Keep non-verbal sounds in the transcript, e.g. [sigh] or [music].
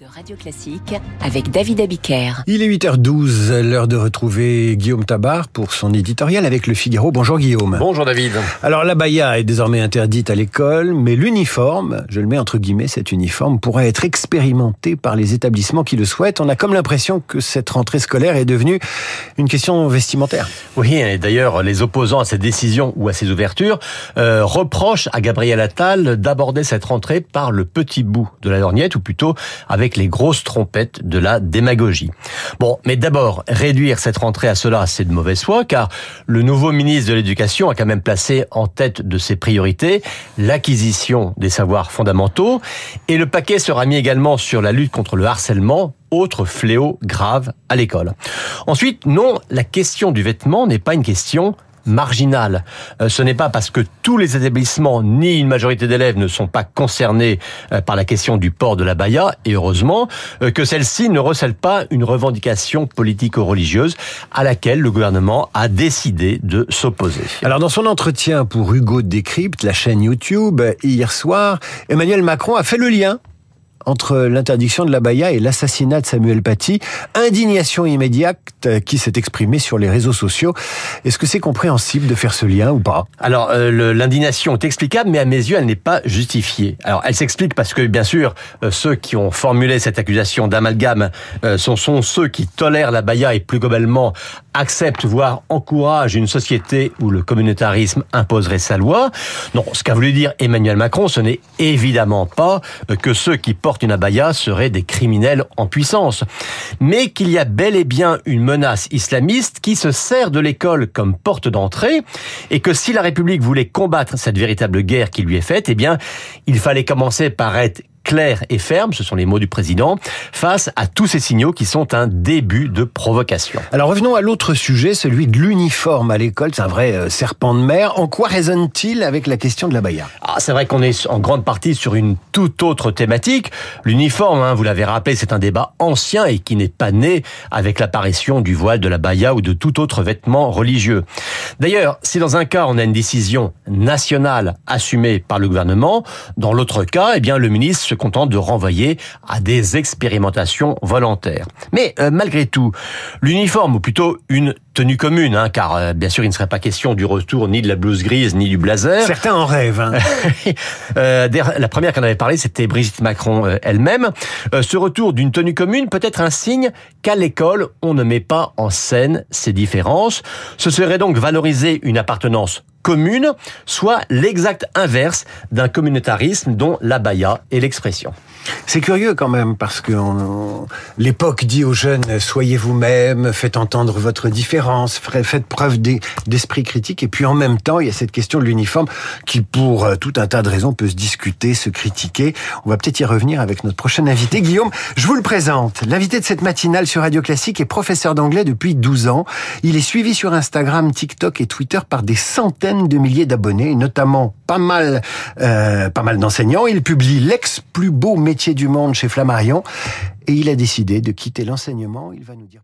de Radio Classique avec David Abiker. Il est 8h12, l'heure de retrouver Guillaume Tabar pour son éditorial avec Le Figaro. Bonjour Guillaume. Bonjour David. Alors la baya est désormais interdite à l'école, mais l'uniforme, je le mets entre guillemets, cet uniforme pourrait être expérimenté par les établissements qui le souhaitent. On a comme l'impression que cette rentrée scolaire est devenue une question vestimentaire. Oui, et d'ailleurs les opposants à cette décision ou à ces ouvertures euh, reprochent à Gabriel Attal d'aborder cette rentrée par le petit bout de la lorgnette, ou plutôt avec les grosses trompettes de la démagogie. Bon, mais d'abord, réduire cette rentrée à cela, c'est de mauvaise foi, car le nouveau ministre de l'Éducation a quand même placé en tête de ses priorités l'acquisition des savoirs fondamentaux, et le paquet sera mis également sur la lutte contre le harcèlement, autre fléau grave à l'école. Ensuite, non, la question du vêtement n'est pas une question marginal. Euh, ce n'est pas parce que tous les établissements ni une majorité d'élèves ne sont pas concernés euh, par la question du port de la baya, et heureusement, euh, que celle-ci ne recèle pas une revendication politico-religieuse à laquelle le gouvernement a décidé de s'opposer. Alors dans son entretien pour Hugo Décrypte, la chaîne YouTube, hier soir, Emmanuel Macron a fait le lien entre l'interdiction de la baya et l'assassinat de Samuel Paty. Indignation immédiate qui s'est exprimée sur les réseaux sociaux. Est-ce que c'est compréhensible de faire ce lien ou pas? Alors, euh, l'indignation est explicable, mais à mes yeux, elle n'est pas justifiée. Alors, elle s'explique parce que, bien sûr, euh, ceux qui ont formulé cette accusation d'amalgame euh, sont, sont ceux qui tolèrent la baya et plus globalement acceptent, voire encouragent une société où le communautarisme imposerait sa loi. Non, ce qu'a voulu dire Emmanuel Macron, ce n'est évidemment pas que ceux qui portent une abaya seraient des criminels en puissance, mais qu'il y a bel et bien une menace islamiste qui se sert de l'école comme porte d'entrée et que si la République voulait combattre cette véritable guerre qui lui est faite, eh bien, il fallait commencer par être clair et ferme, ce sont les mots du président, face à tous ces signaux qui sont un début de provocation. Alors revenons à l'autre sujet, celui de l'uniforme à l'école. C'est un vrai euh, serpent de mer. En quoi résonne-t-il avec la question de la baya ah, C'est vrai qu'on est en grande partie sur une toute autre thématique. L'uniforme, hein, vous l'avez rappelé, c'est un débat ancien et qui n'est pas né avec l'apparition du voile, de la baya ou de tout autre vêtement religieux. D'ailleurs, si dans un cas on a une décision nationale assumée par le gouvernement, dans l'autre cas, eh bien le ministre se contente de renvoyer à des expérimentations volontaires. Mais euh, malgré tout, l'uniforme, ou plutôt une tenue commune, hein, car euh, bien sûr il ne serait pas question du retour ni de la blouse grise ni du blazer. Certains en rêvent. Hein. [laughs] euh, la première qu'on avait parlé, c'était Brigitte Macron euh, elle-même. ce retour d'une tenue commune peut être un signe qu'à l'école, on ne met pas en scène ces différences. Ce serait donc valoriser une appartenance commune, soit l'exact inverse d'un communautarisme dont l'abaya est l'expression. C'est curieux quand même parce que l'époque dit aux jeunes soyez vous-même, faites entendre votre différence, faites preuve d'esprit critique et puis en même temps il y a cette question de l'uniforme qui pour euh, tout un tas de raisons peut se discuter, se critiquer. On va peut-être y revenir avec notre prochain invité Guillaume. Je vous le présente. L'invité de cette matinale sur Radio Classique est professeur d'anglais depuis 12 ans. Il est suivi sur Instagram, TikTok et Twitter par des centaines de milliers d'abonnés, notamment pas mal, euh, pas mal d'enseignants. Il publie l'ex plus beau métier du monde chez Flammarion et il a décidé de quitter l'enseignement. Il va nous dire